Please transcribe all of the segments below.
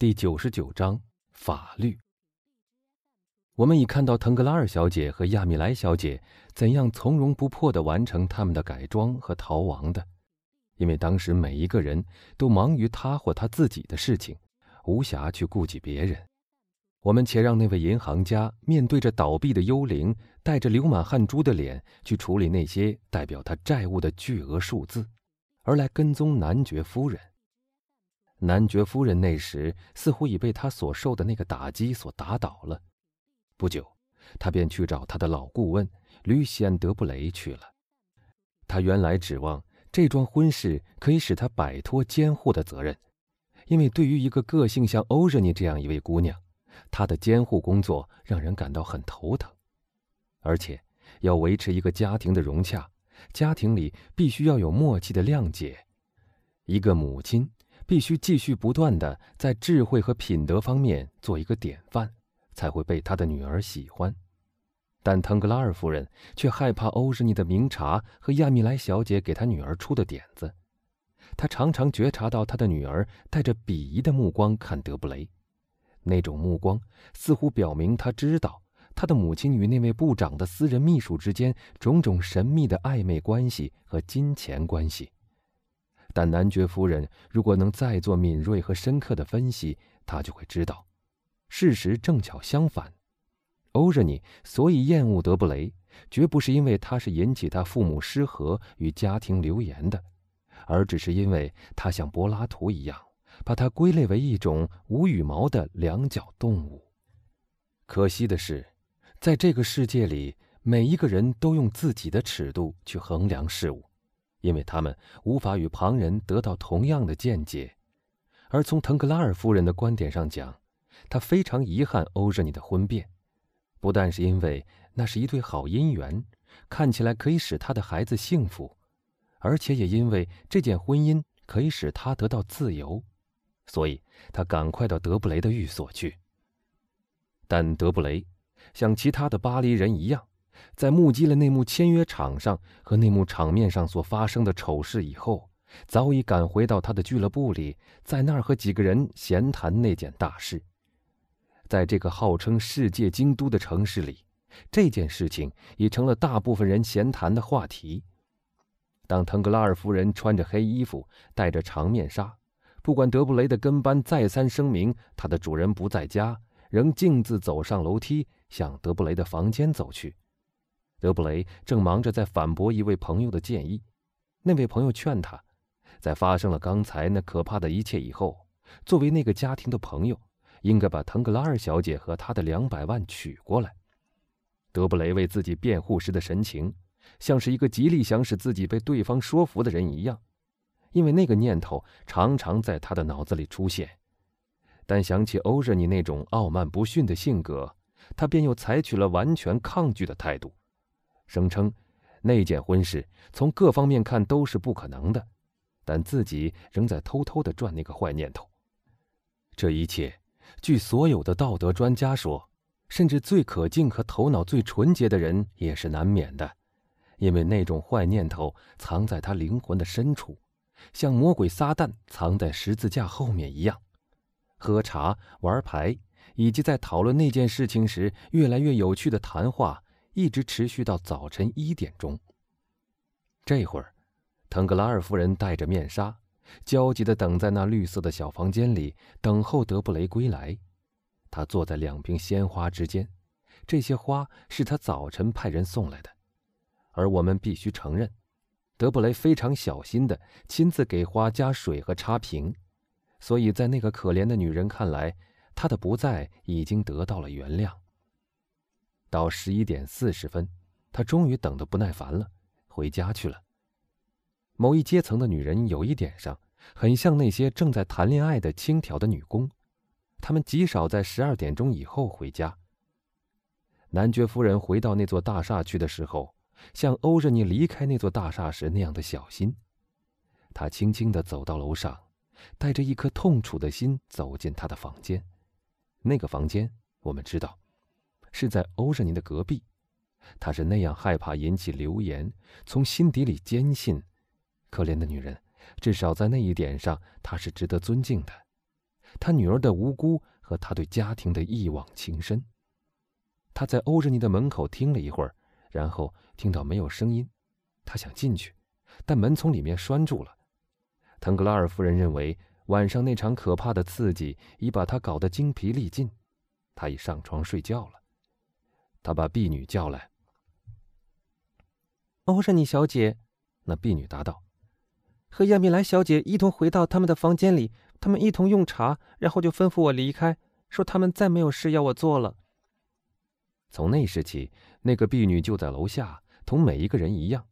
第九十九章法律。我们已看到腾格拉尔小姐和亚米莱小姐怎样从容不迫地完成他们的改装和逃亡的，因为当时每一个人都忙于他或他自己的事情，无暇去顾及别人。我们且让那位银行家面对着倒闭的幽灵，带着流满汗珠的脸去处理那些代表他债务的巨额数字，而来跟踪男爵夫人。男爵夫人那时似乎已被他所受的那个打击所打倒了。不久，他便去找他的老顾问吕西安·德布雷去了。他原来指望这桩婚事可以使他摆脱监护的责任，因为对于一个个性像欧热妮这样一位姑娘。他的监护工作让人感到很头疼，而且要维持一个家庭的融洽，家庭里必须要有默契的谅解。一个母亲必须继续不断的在智慧和品德方面做一个典范，才会被他的女儿喜欢。但腾格拉尔夫人却害怕欧日尼的明察和亚米莱小姐给她女儿出的点子。她常常觉察到她的女儿带着鄙夷的目光看德布雷。那种目光似乎表明他知道他的母亲与那位部长的私人秘书之间种种神秘的暧昧关系和金钱关系。但男爵夫人如果能再做敏锐和深刻的分析，她就会知道，事实正巧相反。欧热尼所以厌恶德布雷，绝不是因为他是引起他父母失和与家庭流言的，而只是因为他像柏拉图一样。把它归类为一种无羽毛的两脚动物。可惜的是，在这个世界里，每一个人都用自己的尺度去衡量事物，因为他们无法与旁人得到同样的见解。而从腾格拉尔夫人的观点上讲，她非常遗憾欧热尼的婚变，不但是因为那是一对好姻缘，看起来可以使她的孩子幸福，而且也因为这件婚姻可以使她得到自由。所以，他赶快到德布雷的寓所去。但德布雷像其他的巴黎人一样，在目击了那幕签约场上和那幕场面上所发生的丑事以后，早已赶回到他的俱乐部里，在那儿和几个人闲谈那件大事。在这个号称世界京都的城市里，这件事情已成了大部分人闲谈的话题。当腾格拉尔夫人穿着黑衣服，戴着长面纱。不管德布雷的跟班再三声明他的主人不在家，仍径自走上楼梯，向德布雷的房间走去。德布雷正忙着在反驳一位朋友的建议。那位朋友劝他，在发生了刚才那可怕的一切以后，作为那个家庭的朋友，应该把腾格拉尔小姐和他的两百万取过来。德布雷为自己辩护时的神情，像是一个极力想使自己被对方说服的人一样。因为那个念头常常在他的脑子里出现，但想起欧热尼那种傲慢不驯的性格，他便又采取了完全抗拒的态度，声称那件婚事从各方面看都是不可能的，但自己仍在偷偷的转那个坏念头。这一切，据所有的道德专家说，甚至最可敬和头脑最纯洁的人也是难免的，因为那种坏念头藏在他灵魂的深处。像魔鬼撒旦藏在十字架后面一样，喝茶、玩牌，以及在讨论那件事情时越来越有趣的谈话，一直持续到早晨一点钟。这会儿，腾格拉尔夫人戴着面纱，焦急地等在那绿色的小房间里，等候德布雷归来。她坐在两瓶鲜花之间，这些花是她早晨派人送来的，而我们必须承认。德布雷非常小心地亲自给花加水和插瓶，所以在那个可怜的女人看来，她的不在已经得到了原谅。到十一点四十分，她终于等得不耐烦了，回家去了。某一阶层的女人有一点上很像那些正在谈恋爱的轻佻的女工，她们极少在十二点钟以后回家。男爵夫人回到那座大厦去的时候。像欧热尼离开那座大厦时那样的小心，他轻轻地走到楼上，带着一颗痛楚的心走进他的房间。那个房间，我们知道，是在欧热尼的隔壁。他是那样害怕引起流言，从心底里坚信，可怜的女人，至少在那一点上，她是值得尊敬的。他女儿的无辜和他对家庭的一往情深。他在欧仁妮的门口听了一会儿，然后听到没有声音，他想进去，但门从里面拴住了。腾格拉尔夫人认为晚上那场可怕的刺激已把他搞得精疲力尽，他已上床睡觉了。他把婢女叫来。欧仁妮小姐，那婢女答道：“和亚米莱小姐一同回到他们的房间里，他们一同用茶，然后就吩咐我离开，说他们再没有事要我做了。”从那时起，那个婢女就在楼下，同每一个人一样。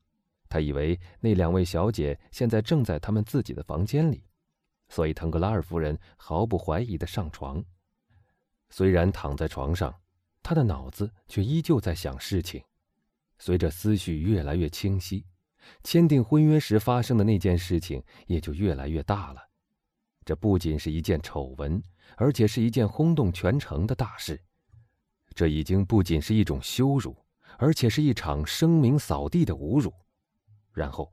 他以为那两位小姐现在正在他们自己的房间里，所以腾格拉尔夫人毫不怀疑的上床。虽然躺在床上，他的脑子却依旧在想事情。随着思绪越来越清晰，签订婚约时发生的那件事情也就越来越大了。这不仅是一件丑闻，而且是一件轰动全城的大事。这已经不仅是一种羞辱，而且是一场声名扫地的侮辱。然后，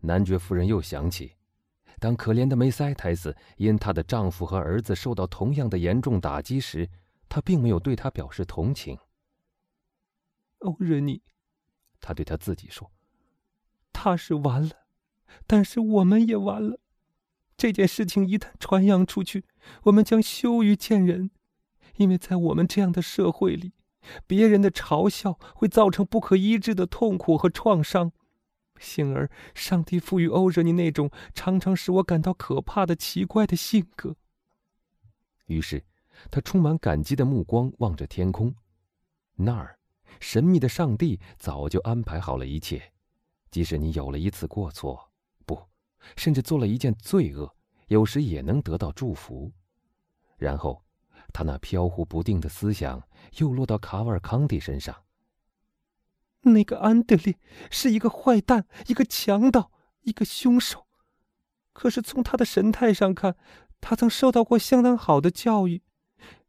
男爵夫人又想起，当可怜的梅塞泰斯因她的丈夫和儿子受到同样的严重打击时，她并没有对他表示同情。欧仁尼，他对他自己说：“他是完了，但是我们也完了。这件事情一旦传扬出去，我们将羞于见人。”因为在我们这样的社会里，别人的嘲笑会造成不可医治的痛苦和创伤。幸而上帝赋予欧热尼那种常常使我感到可怕的奇怪的性格。于是，他充满感激的目光望着天空，那儿，神秘的上帝早就安排好了一切。即使你有了一次过错，不，甚至做了一件罪恶，有时也能得到祝福。然后。他那飘忽不定的思想又落到卡瓦尔康蒂身上。那个安德烈是一个坏蛋，一个强盗，一个凶手。可是从他的神态上看，他曾受到过相当好的教育。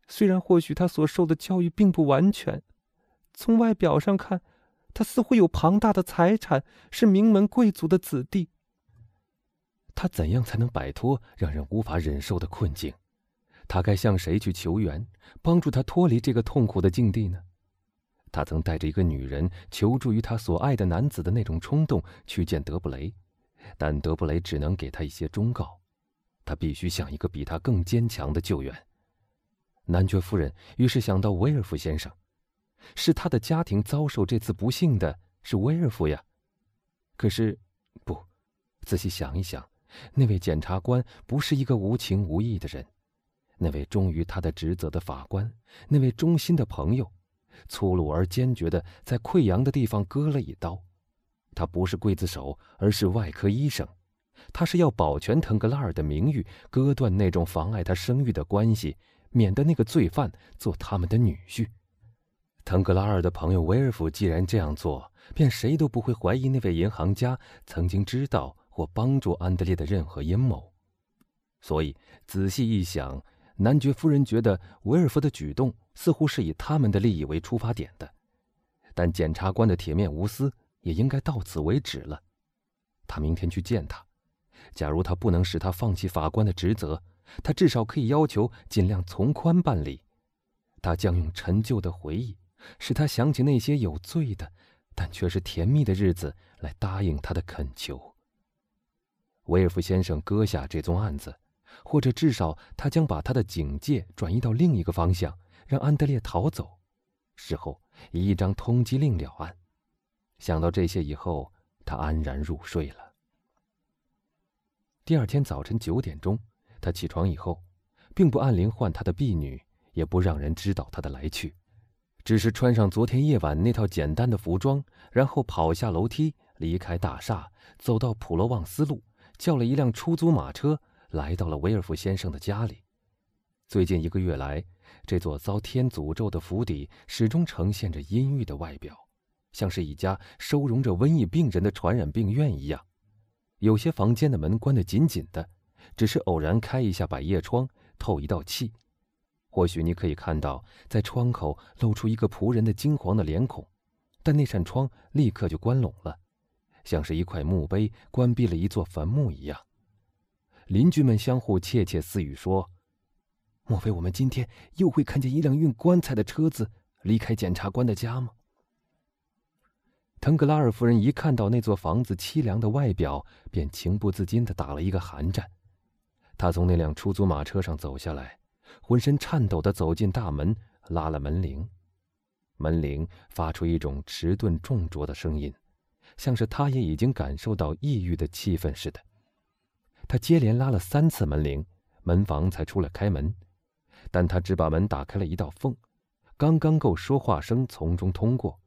虽然或许他所受的教育并不完全。从外表上看，他似乎有庞大的财产，是名门贵族的子弟。他怎样才能摆脱让人无法忍受的困境？他该向谁去求援，帮助他脱离这个痛苦的境地呢？他曾带着一个女人求助于他所爱的男子的那种冲动去见德布雷，但德布雷只能给他一些忠告。他必须向一个比他更坚强的救援。男爵夫人于是想到威尔夫先生，是他的家庭遭受这次不幸的是威尔夫呀。可是，不，仔细想一想，那位检察官不是一个无情无义的人。那位忠于他的职责的法官，那位忠心的朋友，粗鲁而坚决的在溃疡的地方割了一刀。他不是刽子手，而是外科医生。他是要保全腾格拉尔的名誉，割断那种妨碍他声誉的关系，免得那个罪犯做他们的女婿。腾格拉尔的朋友威尔夫既然这样做，便谁都不会怀疑那位银行家曾经知道或帮助安德烈的任何阴谋。所以仔细一想。男爵夫人觉得维尔夫的举动似乎是以他们的利益为出发点的，但检察官的铁面无私也应该到此为止了。他明天去见他，假如他不能使他放弃法官的职责，他至少可以要求尽量从宽办理。他将用陈旧的回忆，使他想起那些有罪的，但却是甜蜜的日子，来答应他的恳求。威尔夫先生搁下这宗案子。或者至少，他将把他的警戒转移到另一个方向，让安德烈逃走。事后以一张通缉令了案。想到这些以后，他安然入睡了。第二天早晨九点钟，他起床以后，并不按铃唤他的婢女，也不让人知道他的来去，只是穿上昨天夜晚那套简单的服装，然后跑下楼梯，离开大厦，走到普罗旺斯路，叫了一辆出租马车。来到了威尔夫先生的家里。最近一个月来，这座遭天诅咒的府邸始终呈现着阴郁的外表，像是一家收容着瘟疫病人的传染病院一样。有些房间的门关得紧紧的，只是偶然开一下百叶窗，透一道气。或许你可以看到，在窗口露出一个仆人的金黄的脸孔，但那扇窗立刻就关拢了，像是一块墓碑关闭了一座坟墓一样。邻居们相互窃窃私语说：“莫非我们今天又会看见一辆运棺材的车子离开检察官的家吗？腾格拉尔夫人一看到那座房子凄凉的外表，便情不自禁的打了一个寒战。他从那辆出租马车上走下来，浑身颤抖的走进大门，拉了门铃。门铃发出一种迟钝重浊的声音，像是他也已经感受到抑郁的气氛似的。他接连拉了三次门铃，门房才出来开门，但他只把门打开了一道缝，刚刚够说话声从中通过。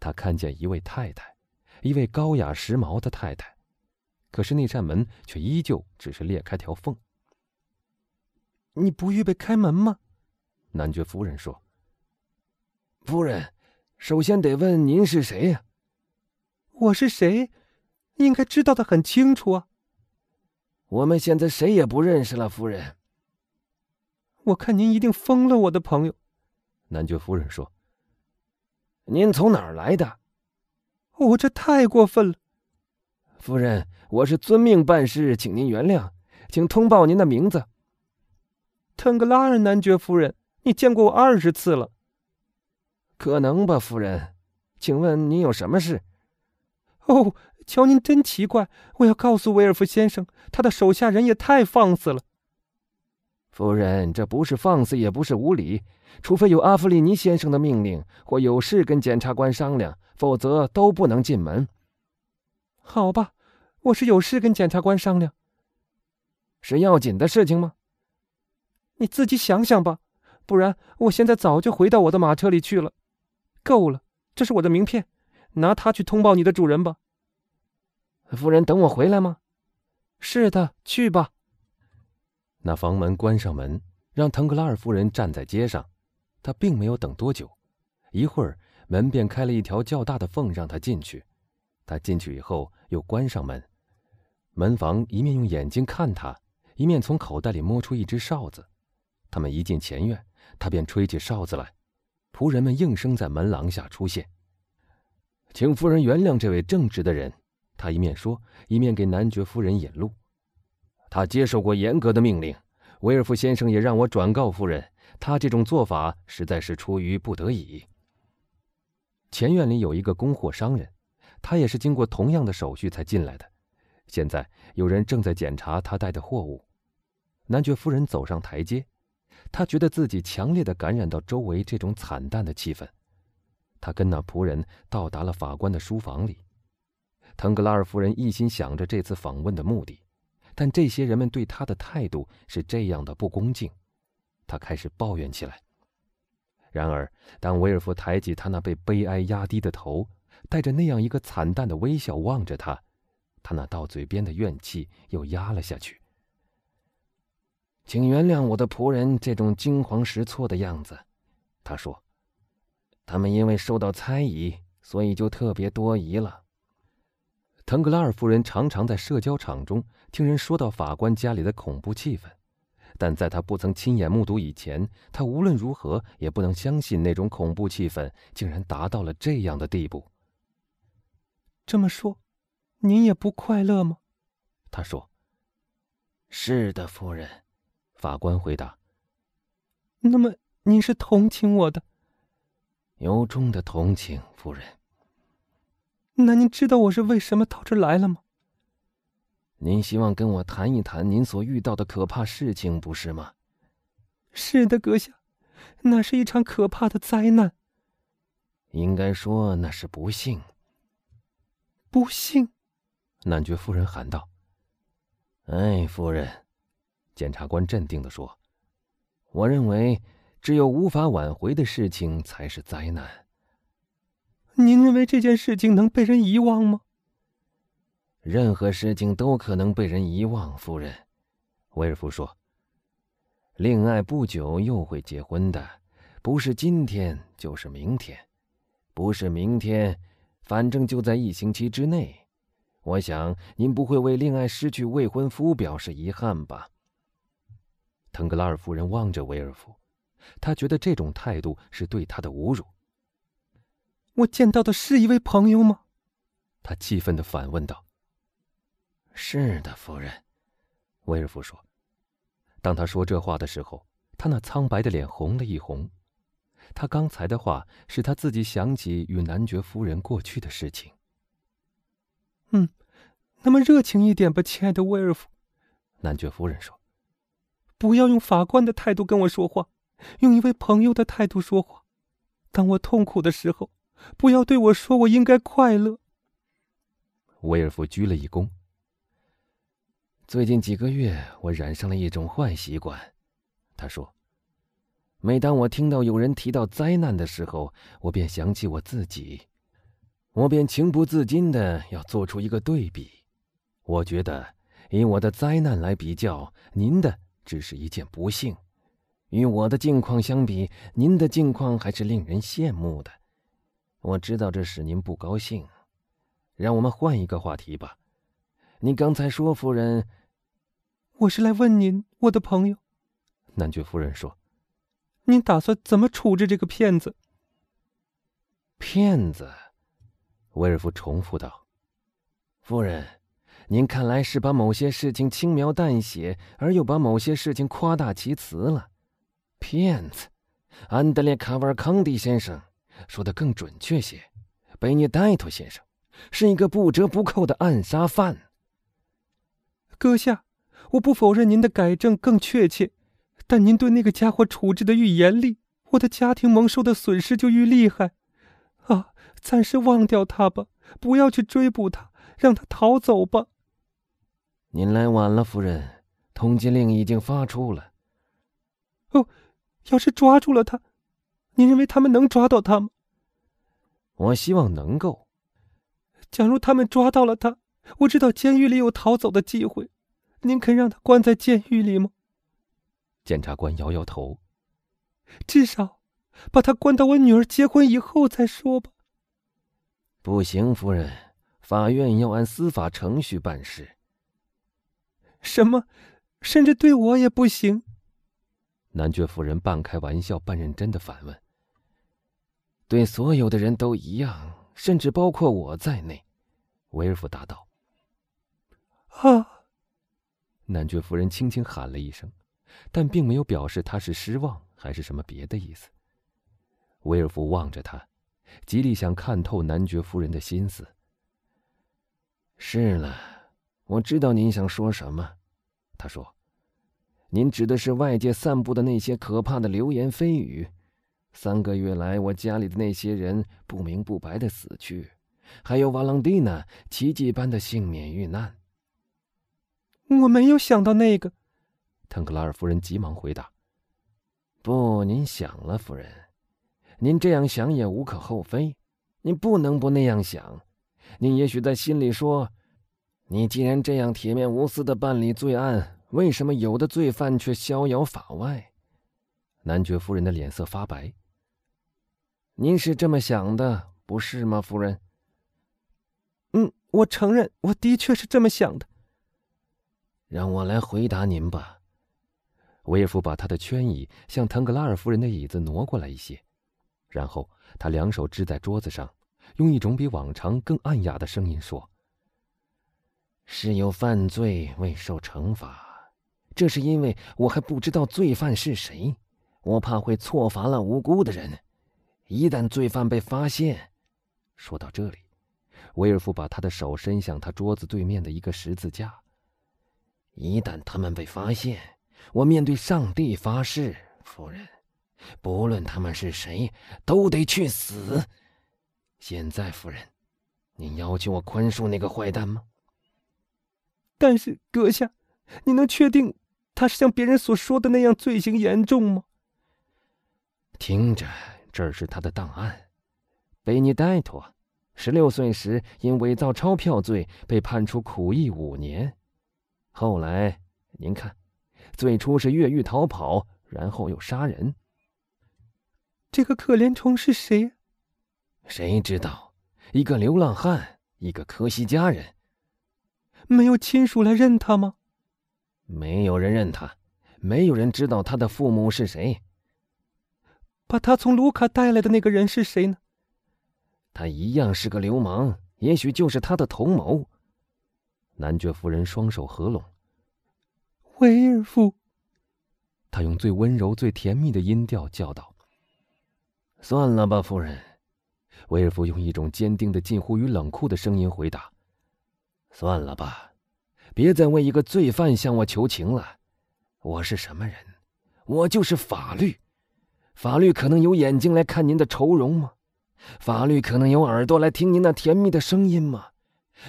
他看见一位太太，一位高雅时髦的太太，可是那扇门却依旧只是裂开条缝。你不预备开门吗？男爵夫人说。夫人，首先得问您是谁呀？我是谁？应该知道的很清楚啊。我们现在谁也不认识了，夫人。我看您一定疯了，我的朋友。男爵夫人说。您从哪儿来的？我这太过分了，夫人，我是遵命办事，请您原谅，请通报您的名字。腾格拉尔男爵夫人，你见过我二十次了。可能吧，夫人，请问您有什么事？哦，瞧您真奇怪，我要告诉威尔夫先生，他的手下人也太放肆了。夫人，这不是放肆，也不是无礼。除非有阿弗里尼先生的命令，或有事跟检察官商量，否则都不能进门。好吧，我是有事跟检察官商量。是要紧的事情吗？你自己想想吧，不然我现在早就回到我的马车里去了。够了，这是我的名片，拿它去通报你的主人吧。夫人，等我回来吗？是的，去吧。那房门关上门，让腾格拉尔夫人站在街上。她并没有等多久，一会儿门便开了一条较大的缝，让她进去。她进去以后又关上门。门房一面用眼睛看他，一面从口袋里摸出一只哨子。他们一进前院，他便吹起哨子来。仆人们应声在门廊下出现。请夫人原谅这位正直的人，他一面说，一面给男爵夫人引路。他接受过严格的命令，威尔夫先生也让我转告夫人。他这种做法实在是出于不得已。前院里有一个供货商人，他也是经过同样的手续才进来的。现在有人正在检查他带的货物。男爵夫人走上台阶，他觉得自己强烈的感染到周围这种惨淡的气氛。他跟那仆人到达了法官的书房里。腾格拉尔夫人一心想着这次访问的目的，但这些人们对他的态度是这样的不恭敬。他开始抱怨起来。然而，当威尔夫抬起他那被悲哀压低的头，带着那样一个惨淡的微笑望着他，他那到嘴边的怨气又压了下去。请原谅我的仆人这种惊慌失措的样子，他说：“他们因为受到猜疑，所以就特别多疑了。”腾格拉尔夫人常常在社交场中听人说到法官家里的恐怖气氛。但在他不曾亲眼目睹以前，他无论如何也不能相信那种恐怖气氛竟然达到了这样的地步。这么说，您也不快乐吗？他说：“是的，夫人。”法官回答：“那么您是同情我的？”“由衷的同情，夫人。”“那您知道我是为什么到这来了吗？”您希望跟我谈一谈您所遇到的可怕事情，不是吗？是的，阁下，那是一场可怕的灾难。应该说那是不幸。不幸，男爵夫人喊道：“哎，夫人。”检察官镇定的说：“我认为，只有无法挽回的事情才是灾难。您认为这件事情能被人遗忘吗？”任何事情都可能被人遗忘，夫人。”威尔夫说。“恋爱不久又会结婚的，不是今天就是明天，不是明天，反正就在一星期之内。我想您不会为恋爱失去未婚夫表示遗憾吧？”腾格拉尔夫人望着威尔夫，她觉得这种态度是对他的侮辱。“我见到的是一位朋友吗？”他气愤的反问道。是的，夫人，威尔夫说。当他说这话的时候，他那苍白的脸红了一红。他刚才的话使他自己想起与男爵夫人过去的事情。嗯，那么热情一点吧，亲爱的威尔夫。男爵夫人说：“不要用法官的态度跟我说话，用一位朋友的态度说话。当我痛苦的时候，不要对我说我应该快乐。”威尔夫鞠了一躬。最近几个月，我染上了一种坏习惯，他说。每当我听到有人提到灾难的时候，我便想起我自己，我便情不自禁的要做出一个对比。我觉得，以我的灾难来比较，您的只是一件不幸；与我的境况相比，您的境况还是令人羡慕的。我知道这使您不高兴，让我们换一个话题吧。您刚才说，夫人，我是来问您，我的朋友。男爵夫人说。您打算怎么处置这个骗子？骗子，威尔夫重复道：“夫人，您看来是把某些事情轻描淡写，而又把某些事情夸大其词了。骗子，安德烈·卡瓦尔康蒂先生说的更准确些，贝涅戴托先生是一个不折不扣的暗杀犯。阁下，我不否认您的改正更确切。”但您对那个家伙处置的愈严厉，我的家庭蒙受的损失就愈厉害。啊，暂时忘掉他吧，不要去追捕他，让他逃走吧。您来晚了，夫人，通缉令已经发出了。哦，要是抓住了他，您认为他们能抓到他吗？我希望能够。假如他们抓到了他，我知道监狱里有逃走的机会，您肯让他关在监狱里吗？检察官摇摇头，至少把他关到我女儿结婚以后再说吧。不行，夫人，法院要按司法程序办事。什么？甚至对我也不行？男爵夫人半开玩笑半认真的反问。对所有的人都一样，甚至包括我在内。威尔夫答道。啊！男爵夫人轻轻喊了一声。但并没有表示他是失望还是什么别的意思。威尔夫望着他，极力想看透男爵夫人的心思。是了，我知道您想说什么，他说：“您指的是外界散布的那些可怕的流言蜚语。三个月来，我家里的那些人不明不白的死去，还有瓦朗蒂娜奇迹般的幸免遇难。”我没有想到那个。腾克拉尔夫人急忙回答：“不，您想了，夫人，您这样想也无可厚非。您不能不那样想。您也许在心里说：‘你既然这样铁面无私的办理罪案，为什么有的罪犯却逍遥法外？’”男爵夫人的脸色发白。“您是这么想的，不是吗，夫人？”“嗯，我承认，我的确是这么想的。”“让我来回答您吧。”威尔夫把他的圈椅向腾格拉尔夫人的椅子挪过来一些，然后他两手支在桌子上，用一种比往常更暗哑的声音说：“是有犯罪未受惩罚，这是因为我还不知道罪犯是谁，我怕会错罚了无辜的人。一旦罪犯被发现，说到这里，威尔夫把他的手伸向他桌子对面的一个十字架。一旦他们被发现。”我面对上帝发誓，夫人，不论他们是谁，都得去死。现在，夫人，您要求我宽恕那个坏蛋吗？但是，阁下，你能确定他是像别人所说的那样罪行严重吗？听着，这是他的档案。贝尼戴托，十六岁时因伪造钞票罪被判处苦役五年，后来，您看。最初是越狱逃跑，然后又杀人。这个可怜虫是谁？谁知道？一个流浪汉，一个科西嘉人。没有亲属来认他吗？没有人认他，没有人知道他的父母是谁。把他从卢卡带来的那个人是谁呢？他一样是个流氓，也许就是他的同谋。男爵夫人双手合拢。威尔夫，他用最温柔、最甜蜜的音调叫道：“算了吧，夫人。”威尔夫用一种坚定的、近乎于冷酷的声音回答：“算了吧，别再为一个罪犯向我求情了。我是什么人？我就是法律。法律可能有眼睛来看您的愁容吗？法律可能有耳朵来听您那甜蜜的声音吗？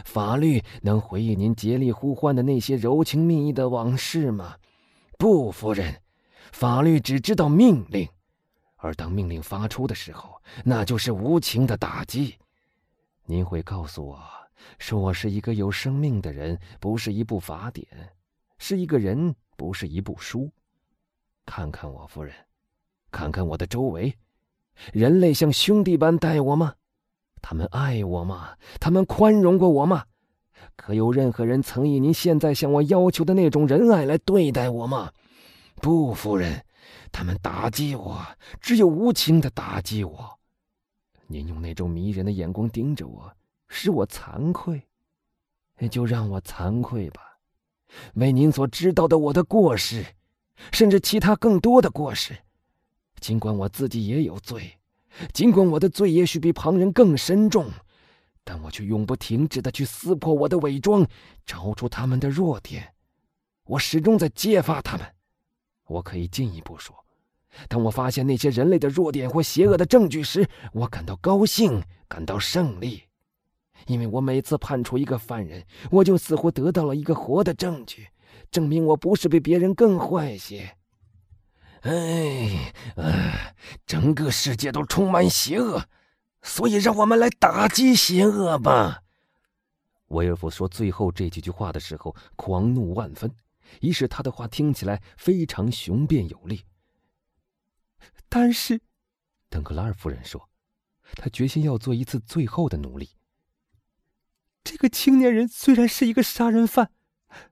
法律能回忆您竭力呼唤的那些柔情蜜意的往事吗？不，夫人，法律只知道命令。”而当命令发出的时候，那就是无情的打击。您会告诉我，说我是一个有生命的人，不是一部法典，是一个人，不是一部书。看看我，夫人，看看我的周围，人类像兄弟般待我吗？他们爱我吗？他们宽容过我吗？可有任何人曾以您现在向我要求的那种仁爱来对待我吗？不，夫人。他们打击我，只有无情的打击我。您用那种迷人的眼光盯着我，使我惭愧，就让我惭愧吧。为您所知道的我的过失，甚至其他更多的过失，尽管我自己也有罪，尽管我的罪也许比旁人更深重，但我却永不停止的去撕破我的伪装，找出他们的弱点。我始终在揭发他们。我可以进一步说，当我发现那些人类的弱点或邪恶的证据时，我感到高兴，感到胜利，因为我每次判处一个犯人，我就似乎得到了一个活的证据，证明我不是比别人更坏些。哎，啊，整个世界都充满邪恶，所以让我们来打击邪恶吧。威尔夫说最后这几句话的时候，狂怒万分。以使他的话听起来非常雄辩有力。但是，邓克拉尔夫人说，她决心要做一次最后的努力。这个青年人虽然是一个杀人犯，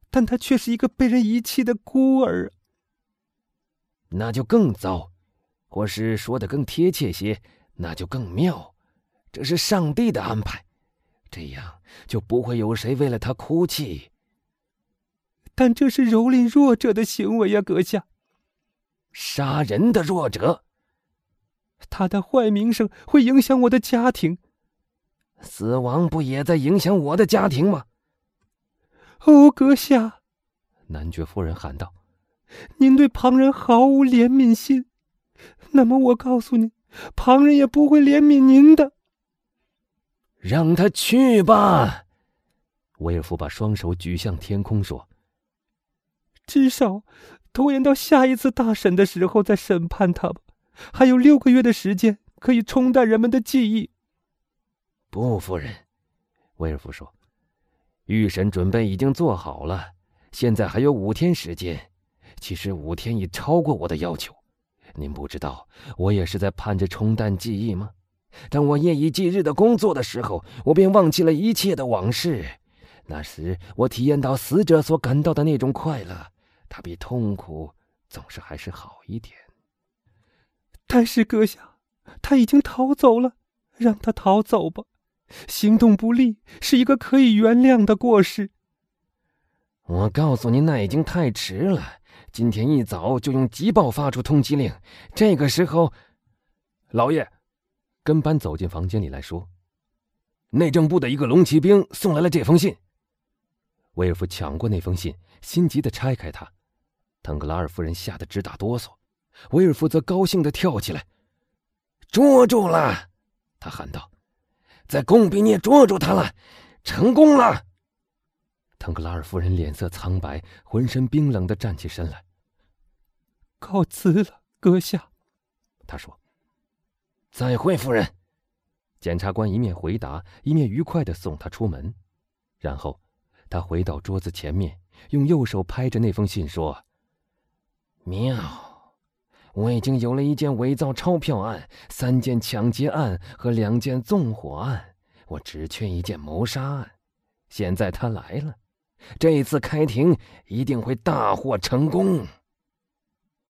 但他却是一个被人遗弃的孤儿。那就更糟，或是说的更贴切些，那就更妙。这是上帝的安排，这样就不会有谁为了他哭泣。但这是蹂躏弱者的行为呀，阁下。杀人的弱者，他的坏名声会影响我的家庭。死亡不也在影响我的家庭吗？哦，阁下！男爵夫人喊道：“您对旁人毫无怜悯心，那么我告诉您，旁人也不会怜悯您的。”让他去吧。威尔夫把双手举向天空说。至少，拖延到下一次大审的时候再审判他吧。还有六个月的时间可以冲淡人们的记忆。不，夫人，威尔夫说，预审准备已经做好了，现在还有五天时间。其实五天已超过我的要求。您不知道，我也是在盼着冲淡记忆吗？当我夜以继日的工作的时候，我便忘记了一切的往事。那时，我体验到死者所感到的那种快乐。它比痛苦总是还是好一点。但是阁下，他已经逃走了，让他逃走吧。行动不利是一个可以原谅的过失。我告诉您，那已经太迟了。今天一早就用急报发出通缉令。这个时候，老爷，跟班走进房间里来说，内政部的一个龙骑兵送来了这封信。威尔夫抢过那封信，心急的拆开它。腾格拉尔夫人吓得直打哆嗦，威尔夫则高兴的跳起来。捉住了！他喊道：“在贡比涅捉住他了，成功了！”腾格拉尔夫人脸色苍白，浑身冰冷的站起身来。告辞了，阁下。他说：“再会，夫人。”检察官一面回答，一面愉快的送他出门。然后，他回到桌子前面，用右手拍着那封信说。妙，我已经有了一件伪造钞票案、三件抢劫案和两件纵火案，我只缺一件谋杀案。现在他来了，这次开庭一定会大获成功。